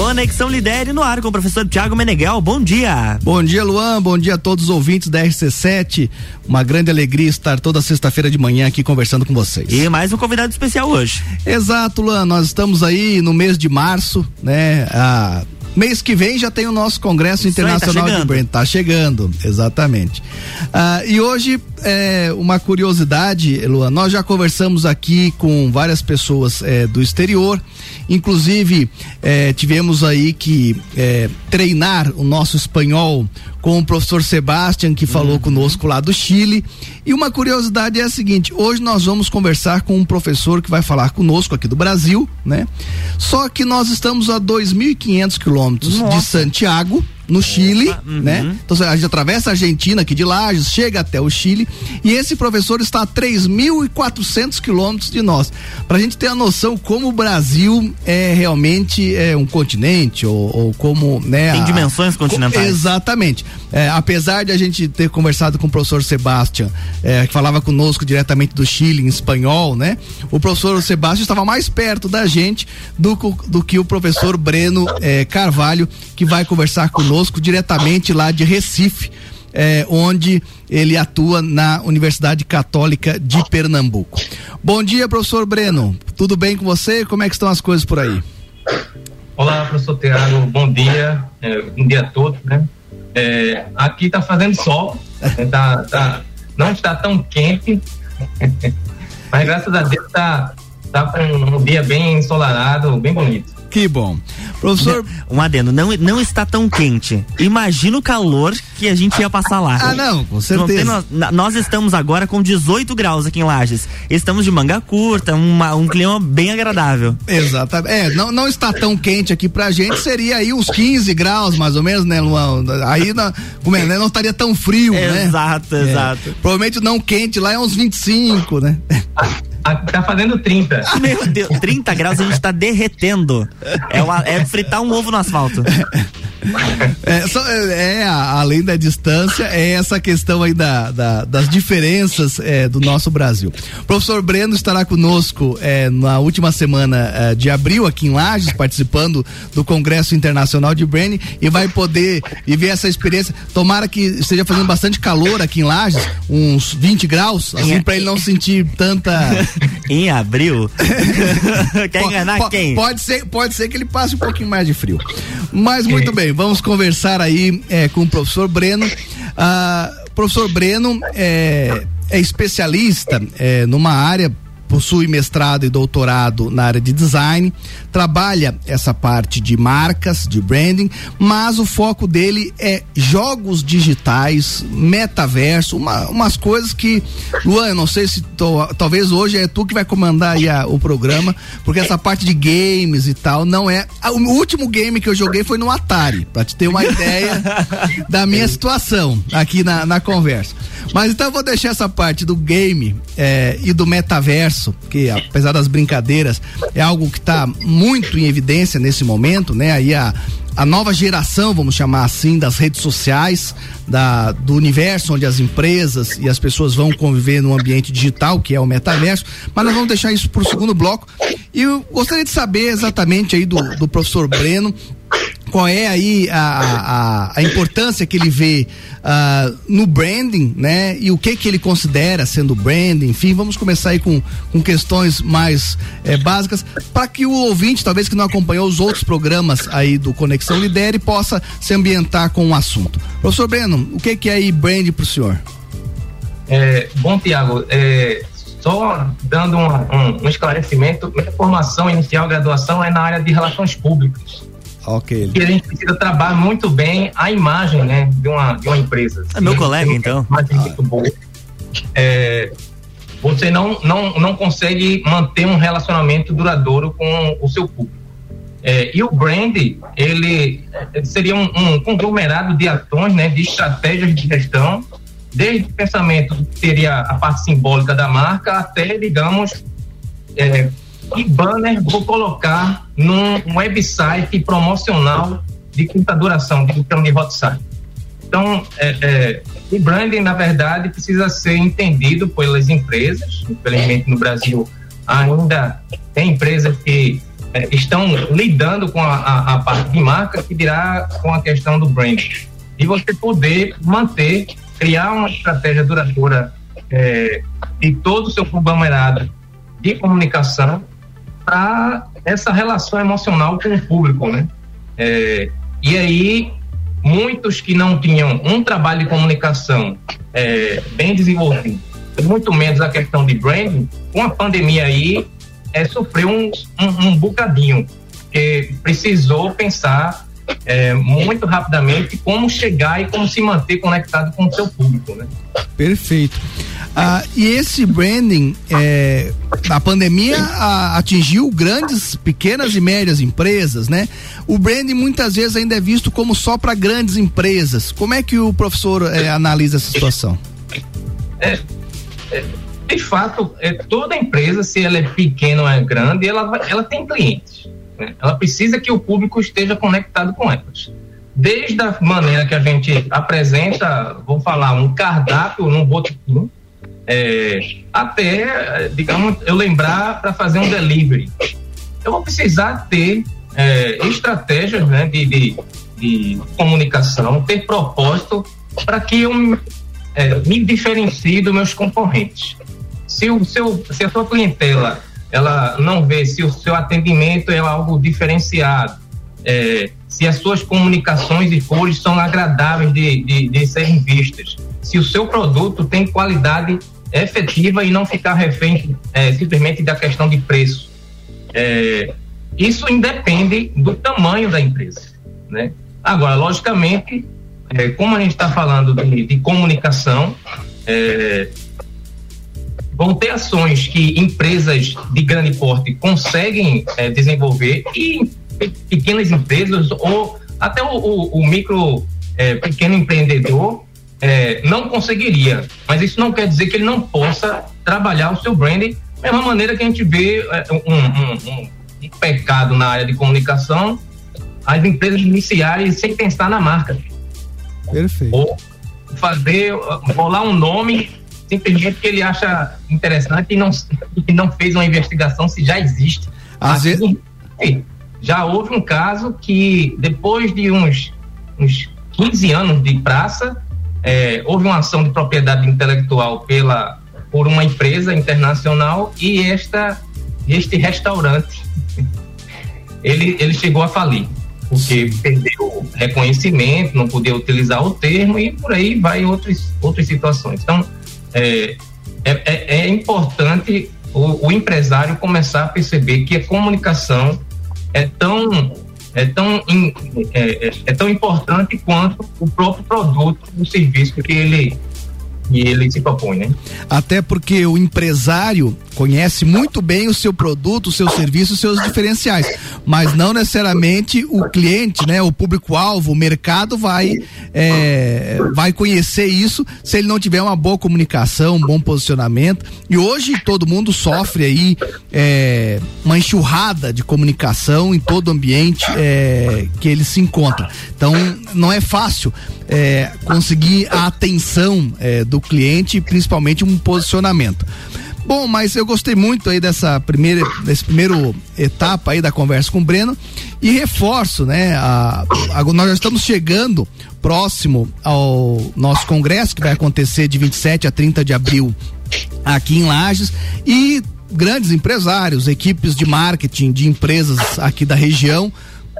Conexão Lidere no ar com o professor Tiago Meneghel. Bom dia. Bom dia, Luan. Bom dia a todos os ouvintes da RC7. Uma grande alegria estar toda sexta-feira de manhã aqui conversando com vocês. E mais um convidado especial hoje. Exato, Luan. Nós estamos aí no mês de março, né? Ah, Mês que vem já tem o nosso Congresso Internacional aí, tá de Brand. Tá chegando, exatamente. Ah, e hoje, é, uma curiosidade, Luan, nós já conversamos aqui com várias pessoas é, do exterior, inclusive é, tivemos aí que é, treinar o nosso espanhol com o professor Sebastian, que falou uhum. conosco lá do Chile. E uma curiosidade é a seguinte: hoje nós vamos conversar com um professor que vai falar conosco aqui do Brasil, né? Só que nós estamos a 2.500 quilômetros de Santiago no Chile, uhum. né? Então a gente atravessa a Argentina aqui de Lages, chega até o Chile e esse professor está a 3.400 quilômetros de nós. Para a gente ter a noção como o Brasil é realmente é um continente ou, ou como, né? Tem a, dimensões continentais. Exatamente. É, apesar de a gente ter conversado com o professor Sebastian, é, que falava conosco diretamente do Chile em espanhol, né? O professor Sebastian estava mais perto da gente do, do que o professor Breno é, Carvalho, que vai conversar conosco conosco diretamente lá de Recife, é, onde ele atua na Universidade Católica de Pernambuco. Bom dia, professor Breno. Tudo bem com você? Como é que estão as coisas por aí? Olá, professor Tiago. Bom dia. É, bom dia a todos, né? É, aqui está fazendo sol. Né? Tá, tá, não está tão quente, mas graças a Deus tá com um dia bem ensolarado, bem bonito. Que bom. Professor. Um adendo, não, não está tão quente. Imagina o calor que a gente ia passar lá. Ah, não, com certeza. Não, nós estamos agora com 18 graus aqui em Lages. Estamos de manga curta, uma, um clima bem agradável. Exatamente. É, não, não está tão quente aqui pra gente, seria aí uns 15 graus, mais ou menos, né, Luan? Aí na, como é, né? não estaria tão frio, né? Exato, é. exato. Provavelmente não quente lá é uns 25, né? Tá fazendo 30. Meu Deus, 30 graus a gente tá derretendo. É, uma, é fritar um ovo no asfalto. É, só, é, é além da distância, é essa questão aí da, da das diferenças é, do nosso Brasil. O professor Breno estará conosco é, na última semana é, de abril aqui em Lages, participando do Congresso Internacional de Branding e vai poder viver essa experiência. Tomara que esteja fazendo bastante calor aqui em Lages, uns 20 graus, assim, para ele não sentir tanta. em abril? Quer enganar quem? Pode ser, pode ser que ele passe um pouquinho mais de frio. Mas muito bem, vamos conversar aí é, com o professor Breno. Ah, professor Breno é, é especialista é, numa área possui mestrado e doutorado na área de design, trabalha essa parte de marcas, de branding, mas o foco dele é jogos digitais, metaverso, uma, umas coisas que, Luan, eu não sei se tô, talvez hoje é tu que vai comandar aí a, o programa, porque essa parte de games e tal não é. A, o último game que eu joguei foi no Atari, pra te ter uma ideia da minha situação aqui na, na conversa. Mas então eu vou deixar essa parte do game é, e do metaverso, que apesar das brincadeiras, é algo que está muito em evidência nesse momento, né? Aí a, a nova geração, vamos chamar assim, das redes sociais, da, do universo onde as empresas e as pessoas vão conviver no ambiente digital, que é o metaverso, mas nós vamos deixar isso para o segundo bloco. E eu gostaria de saber exatamente aí do, do professor Breno qual é aí a, a, a importância que ele vê uh, no branding, né? E o que que ele considera sendo branding, enfim, vamos começar aí com, com questões mais eh, básicas para que o ouvinte, talvez que não acompanhou os outros programas aí do Conexão Lidere, possa se ambientar com o assunto. Professor Breno, o que que é aí branding para o senhor? É, bom, Tiago, é, só dando um, um, um esclarecimento, minha formação inicial, graduação é na área de relações públicas. Ok. E a gente precisa trabalhar muito bem a imagem, né, de uma, de uma empresa. É meu colega, então. Imagem ah. muito boa. É, você não, não, não consegue manter um relacionamento duradouro com o seu público. É, e o brand, ele seria um, um, conglomerado de ações, né, de estratégias de gestão, desde o pensamento que seria a parte simbólica da marca até, digamos, é, que banner vou colocar num website promocional de curta duração, de então de hot. Então, é, é, o branding, na verdade, precisa ser entendido pelas empresas. Infelizmente, no Brasil, ainda tem empresas que é, estão lidando com a, a, a, parte de marca que dirá com a questão do brand. E você poder manter, criar uma estratégia duradoura é, de todo o seu conglomerado de comunicação para essa relação emocional com o público, né? É, e aí muitos que não tinham um trabalho de comunicação é, bem desenvolvido, muito menos a questão de branding, com a pandemia aí, é, sofreu um, um, um bocadinho, que precisou pensar é, muito rapidamente como chegar e como se manter conectado com o seu público, né? Perfeito. Ah, e esse branding, é, a pandemia a, atingiu grandes, pequenas e médias empresas, né? O branding muitas vezes ainda é visto como só para grandes empresas. Como é que o professor é, analisa essa situação? É, é, de fato, é, toda empresa, se ela é pequena ou é grande, ela, ela tem clientes. Né? Ela precisa que o público esteja conectado com elas desde a maneira que a gente apresenta, vou falar, um cardápio num botequim, é, até, digamos, eu lembrar para fazer um delivery. Eu vou precisar ter é, estratégias né, de, de, de, comunicação, ter propósito para que eu é, me diferencie dos meus concorrentes. Se, o seu, se a sua clientela ela não vê se o seu atendimento é algo diferenciado, é, se as suas comunicações e cores são agradáveis de, de, de serem vistas, se o seu produto tem qualidade efetiva e não ficar refém é, simplesmente da questão de preço. É, isso independe do tamanho da empresa, né? Agora, logicamente, é, como a gente está falando de, de comunicação, é, vão ter ações que empresas de grande porte conseguem é, desenvolver e pequenas empresas ou até o, o, o micro é, pequeno empreendedor é, não conseguiria. Mas isso não quer dizer que ele não possa trabalhar o seu branding da mesma maneira que a gente vê um, um, um, um pecado na área de comunicação, as empresas iniciarem sem pensar na marca. Perfeito. Ou fazer, rolar um nome simplesmente que ele acha interessante e não, e não fez uma investigação se já existe. Às vezes... Já houve um caso que, depois de uns, uns 15 anos de praça, é, houve uma ação de propriedade intelectual pela, por uma empresa internacional e esta, este restaurante ele, ele chegou a falir porque perdeu reconhecimento, não podia utilizar o termo e por aí vai outras, outras situações. Então, é, é, é, é importante o, o, empresário começar a perceber que a comunicação é tão é tão, é, é, é tão importante quanto o próprio produto, o serviço que ele e ele se propõe, né? Até porque o empresário conhece muito bem o seu produto, o seu serviço, os seus diferenciais, mas não necessariamente o cliente, né? O público-alvo, o mercado vai é, vai conhecer isso se ele não tiver uma boa comunicação, um bom posicionamento. E hoje todo mundo sofre aí é, uma enxurrada de comunicação em todo o ambiente é, que ele se encontra. Então não é fácil é, conseguir a atenção é, do cliente, principalmente um posicionamento. Bom, mas eu gostei muito aí dessa primeira, desse primeiro etapa aí da conversa com o Breno e reforço, né? A, a, nós já estamos chegando próximo ao nosso congresso que vai acontecer de 27 a 30 de abril aqui em Lages e grandes empresários, equipes de marketing de empresas aqui da região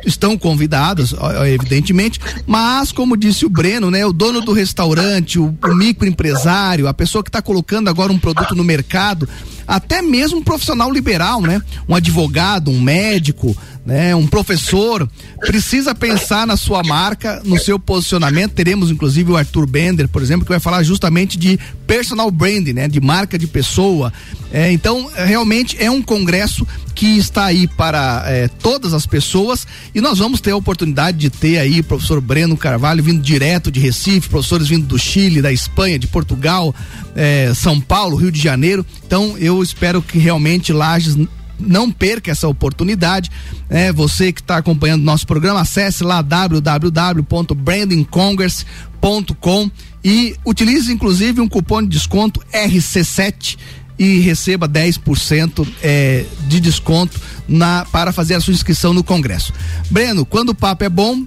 estão convidadas, evidentemente, mas como disse o Breno, né, o dono do restaurante, o, o microempresário, a pessoa que está colocando agora um produto no mercado, até mesmo um profissional liberal, né, um advogado, um médico, né, um professor, precisa pensar na sua marca, no seu posicionamento. Teremos inclusive o Arthur Bender, por exemplo, que vai falar justamente de personal branding, né, de marca de pessoa. É, então, realmente é um congresso que está aí para é, todas as pessoas e nós vamos ter a oportunidade de ter aí o professor Breno Carvalho vindo direto de Recife, professores vindo do Chile, da Espanha, de Portugal, é, São Paulo, Rio de Janeiro. Então, eu espero que realmente Lages não perca essa oportunidade. É, você que está acompanhando nosso programa, acesse lá www.brandingcongress.com e utilize inclusive um cupom de desconto RC7 e receba 10% é, de desconto na, para fazer a sua inscrição no Congresso. Breno, quando o papo é bom,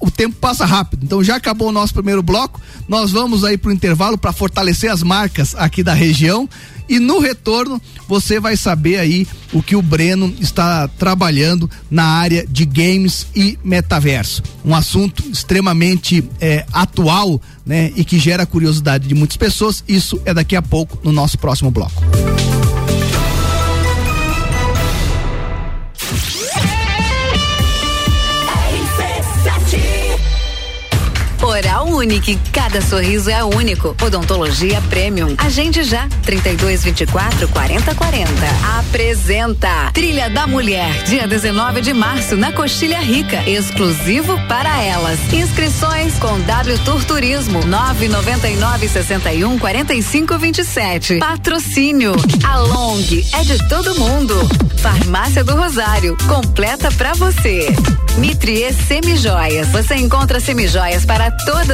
o tempo passa rápido. Então já acabou o nosso primeiro bloco. Nós vamos aí para o intervalo para fortalecer as marcas aqui da região. E no retorno, você vai saber aí o que o Breno está trabalhando na área de games e metaverso. Um assunto extremamente é, atual, né? E que gera curiosidade de muitas pessoas. Isso é daqui a pouco no nosso próximo bloco. Oral Unique. Cada sorriso é único. Odontologia Premium. Agende já. 32 24 40 40. Apresenta Trilha da Mulher. Dia 19 de março na Coxilha Rica. Exclusivo para elas. Inscrições com W Tour Turismo. 999 61 45 27. Patrocínio. A Long é de todo mundo. Farmácia do Rosário. Completa para você. Mitrie Semijoias. Você encontra semijoias para todas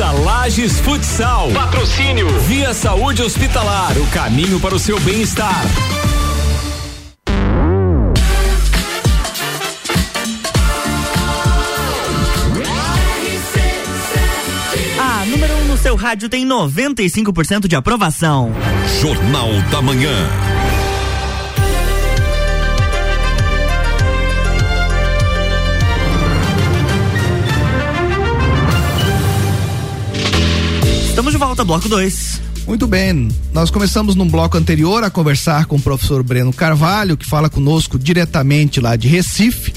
Taça Lages Futsal. Patrocínio. Via Saúde Hospitalar. O caminho para o seu bem-estar. A número 1 um no seu rádio tem 95% de aprovação. Jornal da Manhã. Volta, bloco 2. Muito bem, nós começamos num bloco anterior a conversar com o professor Breno Carvalho, que fala conosco diretamente lá de Recife.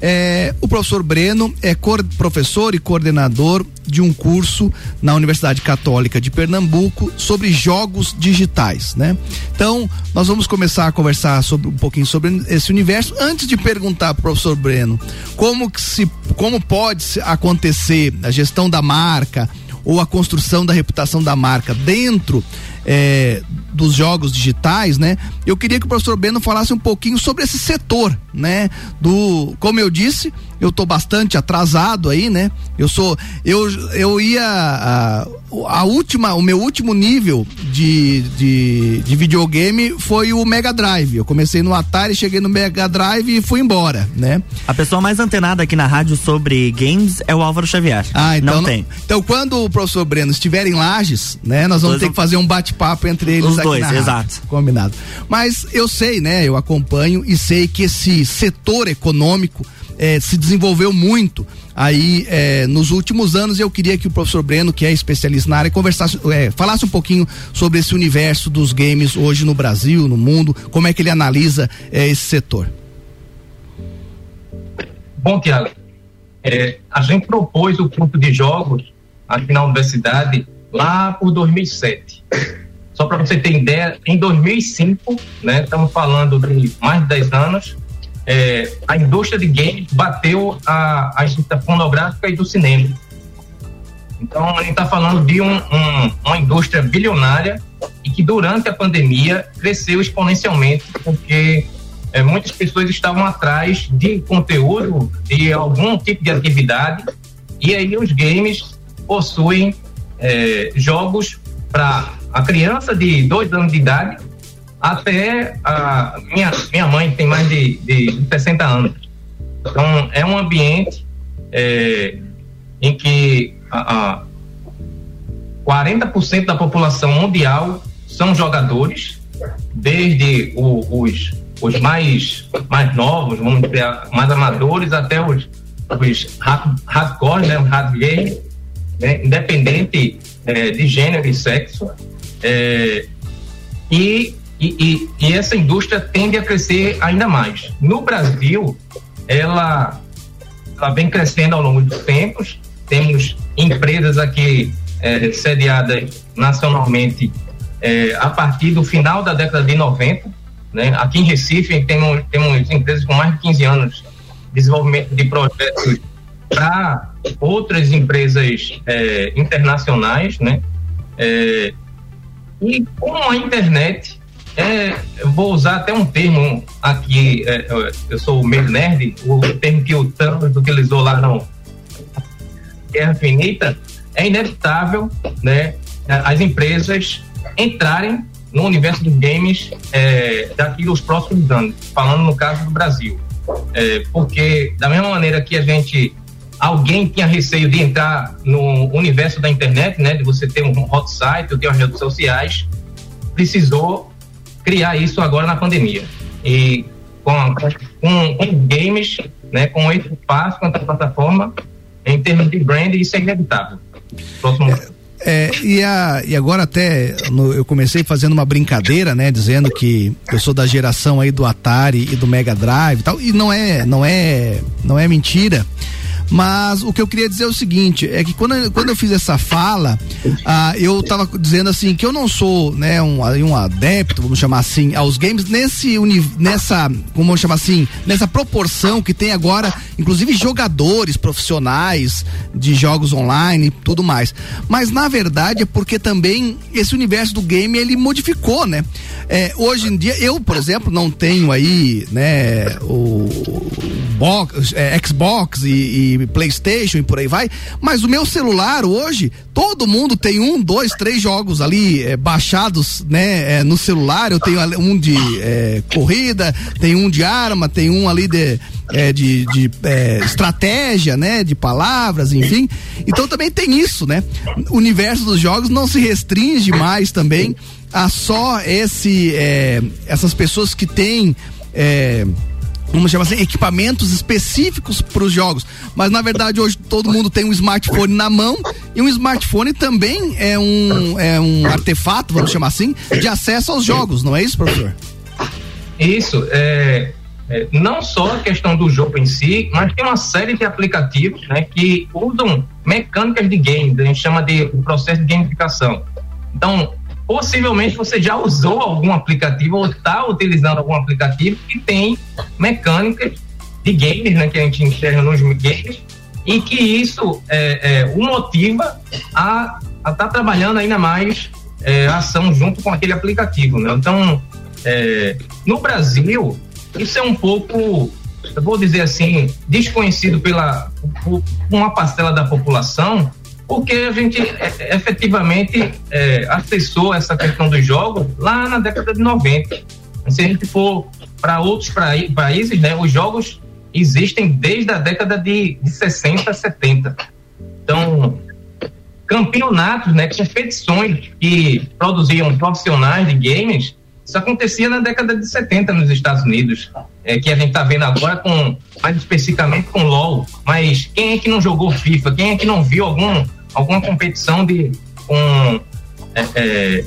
É, o professor Breno é professor e coordenador de um curso na Universidade Católica de Pernambuco sobre jogos digitais, né? Então, nós vamos começar a conversar sobre um pouquinho sobre esse universo. Antes de perguntar para o professor Breno como que se como pode acontecer a gestão da marca, ou a construção da reputação da marca dentro é, dos jogos digitais, né? Eu queria que o professor Beno falasse um pouquinho sobre esse setor, né? Do, como eu disse, eu tô bastante atrasado aí, né? Eu sou, eu, eu ia, a, a última, o meu último nível de, de, de videogame foi o Mega Drive. Eu comecei no Atari, cheguei no Mega Drive e fui embora, né? A pessoa mais antenada aqui na rádio sobre games é o Álvaro Xavier. Ah, então não, não tem. Então quando o professor Breno estiver em Lages, né, nós vamos Dois ter que fazer um bate-papo entre eles Os aqui dois, na rádio. exato. Combinado. Mas eu sei, né, eu acompanho e sei que esse setor econômico eh, se desenvolveu muito aí eh, nos últimos anos. Eu queria que o professor Breno, que é especialista na área, conversasse, eh, falasse um pouquinho sobre esse universo dos games hoje no Brasil, no mundo, como é que ele analisa eh, esse setor. Bom, Tiago, é, a gente propôs o curso de jogos aqui na universidade lá por 2007. Só para você ter ideia, em 2005, né, estamos falando de mais de 10 anos, é, a indústria de games bateu a, a indústria fonográfica e do cinema. Então, a gente está falando de um- um- uma indústria bilionária e que durante a pandemia cresceu exponencialmente, porque é, muitas pessoas estavam atrás de conteúdo, de algum tipo de atividade, e aí os games possuem é, jogos para a criança de dois anos de idade até a minha, minha mãe tem mais de, de 60 anos. Então, é um ambiente é, em que a, a 40% da população mundial são jogadores, desde o- os, os mais, mais novos, vamos dizer, mais amadores, até os, os hard- hardcore, né, hard game, né, independente eh, de gênero e sexo. Eh, e, e, e- e essa indústria tende a crescer ainda mais. No Brasil, ela, ela vem crescendo ao longo dos tempos. Temos empresas aqui eh, sediadas nacionalmente eh, a partir do final da década de 90. Né? Aqui em Recife temos, temos empresas com mais de 15 anos de desenvolvimento de projetos para outras empresas eh, internacionais, né? Eh, e com a internet, é, eu vou usar até um termo aqui, é, eu- sou meio nerd, o termo que o Thanos utilizou lá no Guerra Infinita, é inevitável né, as empresas entrarem no universo dos games é, daqui dos próximos anos, falando no caso do Brasil. É, porque, da mesma maneira que a gente alguém tinha receio de entrar no universo da internet, né, de você ter um hot site, ter as redes sociais, precisou criar isso agora na pandemia. E com, com, com games, né, com esse espaço, com essa plataforma, em termos de brand, isso é inevitável. Próximo. É, e, a, e agora até no- eu comecei fazendo uma brincadeira, né, dizendo que eu sou da geração aí do Atari e do Mega Drive e tal, e não é, não é, não é mentira. Mas o que eu queria dizer é o seguinte, é que quando, quando eu fiz essa fala, ah, eu tava dizendo assim que eu não sou, né, um, um adepto, vamos chamar assim, aos games nesse nessa, como vamos chamar assim, nessa proporção que tem agora, inclusive jogadores profissionais de jogos online e tudo mais. Mas na verdade é porque também esse universo do game ele modificou, né? É, hoje em dia eu, por exemplo, não tenho aí, né, o, o box, é, Xbox e, e PlayStation e por aí vai, mas o meu celular hoje todo mundo tem um, dois, três jogos ali é, baixados, né, é, no celular. Eu tenho um de é, corrida, tem um de arma, tem um ali de de, de estratégia, né? De palavras, enfim. Então também tem isso, né? O universo dos jogos não se restringe mais também a só esse essas pessoas que têm vamos chamar assim, equipamentos específicos para os jogos. Mas na verdade hoje todo mundo tem um smartphone na mão e um smartphone também é um, é um artefato, vamos chamar assim, de acesso aos jogos, não é isso, professor? Isso, é, é, não só a questão do jogo em si, mas tem uma série de aplicativos né, que usam mecânicas de games, a gente chama de processo de gamificação. Então, possivelmente você já usou algum aplicativo ou está utilizando algum aplicativo que tem mecânicas de games, né, que a gente enxerga nos games, e que isso é, é, o motiva a estar tá trabalhando ainda mais é, a ação junto com aquele aplicativo. Né? Então, é, no Brasil, isso é um pouco eu vou dizer assim, desconhecido pela por uma parcela da população, porque a gente é, efetivamente é, acessou essa questão dos jogos lá na década de 90. Se a gente for para outros países, né, os jogos existem desde a década de, de 60, 70. Então, campeonatos, né, competições que produziam profissionais de games, isso acontecia na década de 70 nos Estados Unidos, é, que a gente está vendo agora com, mais especificamente com LoL. Mas quem é que não jogou FIFA? Quem é que não viu algum, alguma competição de com é, é,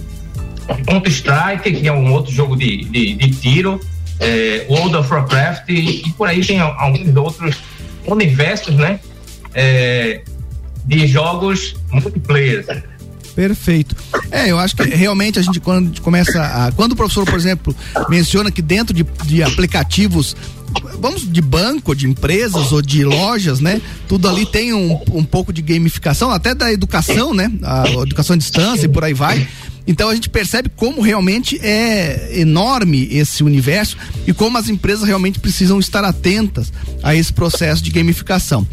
Counter Strike, que é um outro jogo de, de, de tiro, é, World of Warcraft e, e, por aí tem alguns outros universos, né? É, de jogos multiplayer. Perfeito. É, eu acho que realmente a gente quando começa a, quando o professor, por exemplo, menciona que dentro de, de aplicativos vamos de banco, de empresas ou de lojas, né? Tudo ali tem um, um pouco de gamificação, até da educação, né? A educação à distância e por aí vai. Então a gente percebe como realmente é enorme esse universo e como as empresas realmente precisam estar atentas a esse processo de gamificação.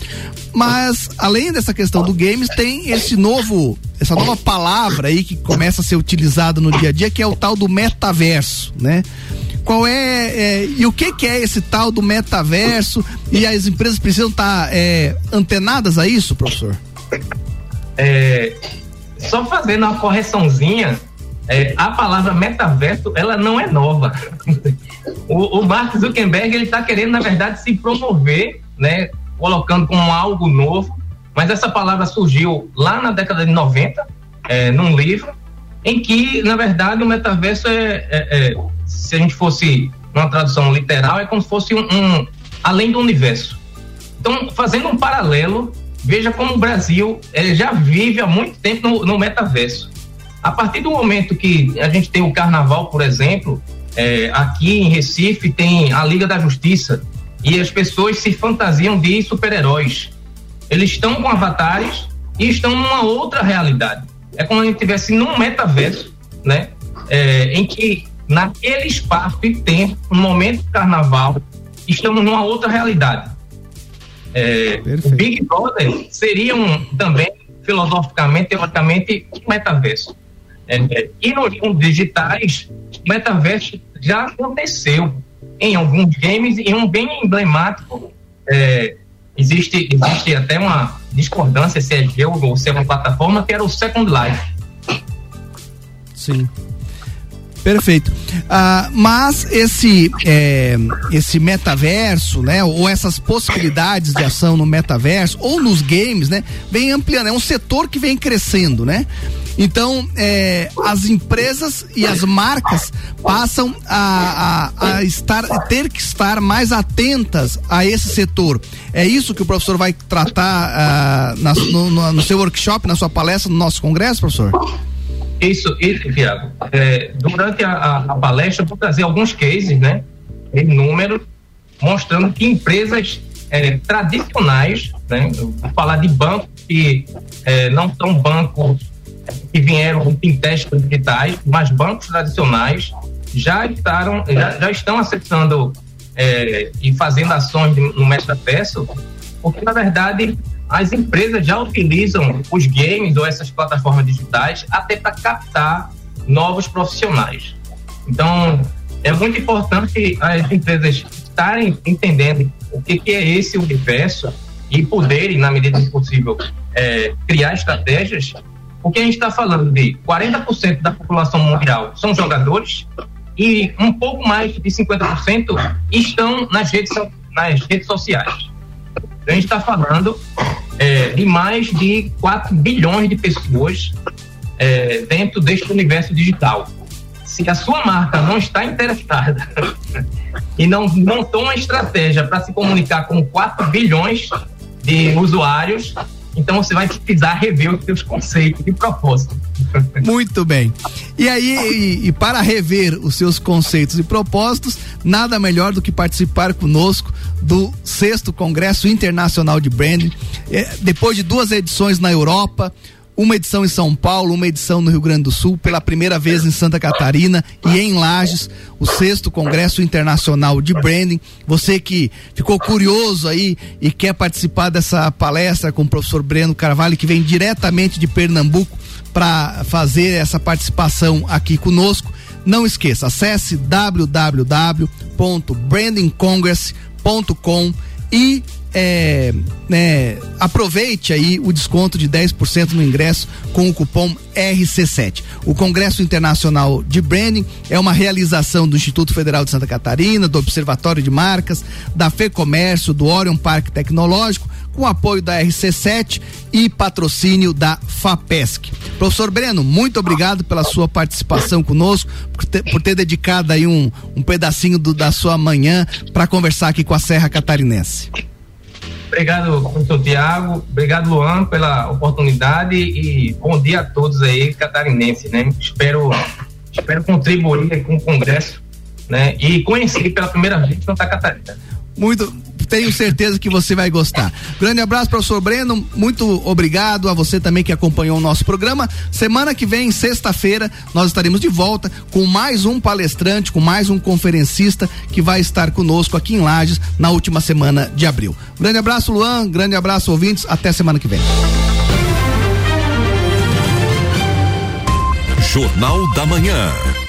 Mas além dessa questão do games, tem esse novo, essa nova palavra aí que começa a ser utilizada no dia a dia, que é o tal do metaverso, né? Qual é, é e o que, que é esse tal do metaverso? E as empresas precisam estar é, antenadas a isso, professor? É, só fazendo uma correçãozinha, é, a palavra metaverso ela não é nova. o, o Mark Zuckerberg ele está querendo na verdade se promover, né, colocando como algo novo. Mas essa palavra surgiu lá na década de 90, é, num livro, em que na verdade o metaverso é, é, é se a gente fosse uma tradução literal, é como se fosse um, um além do universo. Então, fazendo um paralelo, Veja como o Brasil já vive há muito tempo no, no, metaverso. A partir do momento que a gente tem o carnaval, por exemplo, é, aqui em Recife tem a Liga da Justiça e as pessoas se fantasiam de super-heróis. Eles estão com avatares e estão numa outra realidade. É como se estivesse num metaverso, né? É, em que naquele espaço e tempo, no momento do carnaval, estamos numa outra realidade. É, o Big Brother seria um, também, filosoficamente, teoricamente, um metaverso. É, é, e nos mundos digitais, o metaverso já aconteceu em alguns games e um bem emblemático. É, existe, existe até uma discordância se é jogo ou se é uma plataforma, que era o Second Life. Sim. Perfeito. Ah, mas esse é, esse metaverso, né, ou essas possibilidades de ação no metaverso ou nos games, né, vem ampliando. É um setor que vem crescendo, né? Então, é, as empresas e as marcas passam a, a, a, estar, ter que estar mais atentas a esse setor. É isso que o professor vai tratar uh, na, no, no, seu workshop, na sua palestra, no nosso congresso, professor? Isso, isso Tiago. É, durante a, a, palestra, eu vou trazer alguns cases, né? Em número, mostrando que empresas é, tradicionais, né? vou falar de bancos que é, não são bancos que vieram com fintechs digitais, mas bancos tradicionais já, estaram, já, já estão acessando é, e fazendo ações no metaverso, porque na verdade as empresas já utilizam os games ou essas plataformas digitais até para captar novos profissionais. Então, é muito importante as empresas estarem entendendo o que, que é esse universo e poderem, na medida do possível, é, criar estratégias, porque a gente está falando de 40% da população mundial são jogadores e um pouco mais de 50% estão nas redes, nas redes sociais. A gente está falando é, de mais de 4 bilhões de pessoas é, dentro deste universo digital. Se a sua marca não está interessada e não montou uma estratégia para se comunicar com 4 bilhões de usuários, então você vai precisar rever os seus conceitos e propósitos. Muito bem. E aí, e, e, para rever os seus conceitos e propósitos, nada melhor do que participar conosco do sexto Congresso Internacional de Branding. É, depois de duas edições na Europa, uma edição em São Paulo, uma edição no Rio Grande do Sul, pela primeira vez em Santa Catarina e em Lages, o sexto Congresso Internacional de Branding. Você que ficou curioso aí e quer participar dessa palestra com o professor Breno Carvalho, que vem diretamente de Pernambuco para fazer essa participação aqui conosco. Não esqueça, acesse www.brandingcongress.com e é, é, aproveite aí o desconto de 10% no ingresso com o cupom RC7. O Congresso Internacional de Branding é uma realização do Instituto Federal de Santa Catarina, do Observatório de Marcas, da FEComércio, do Orion Parque Tecnológico, com apoio da RC7 e patrocínio da FAPESC. Professor Breno, muito obrigado pela sua participação conosco, por ter, por ter dedicado aí um, um pedacinho do, da sua manhã para conversar aqui com a Serra Catarinense. Obrigado, professor Tiago. Obrigado, Luan, pela oportunidade e bom dia a todos aí, catarinenses, né? Espero, espero contribuir com o Congresso, né? E conhecer pela primeira vez Santa Catarina. Muito, tenho certeza que você vai gostar. Grande abraço, professor Breno. Muito obrigado a você também que acompanhou o nosso programa. Semana que vem, sexta-feira, nós estaremos de volta com mais um palestrante, com mais um conferencista que vai estar conosco aqui em Lages na última semana de abril. Grande abraço, Luan. Grande abraço, ouvintes. Até semana que vem. Jornal da Manhã.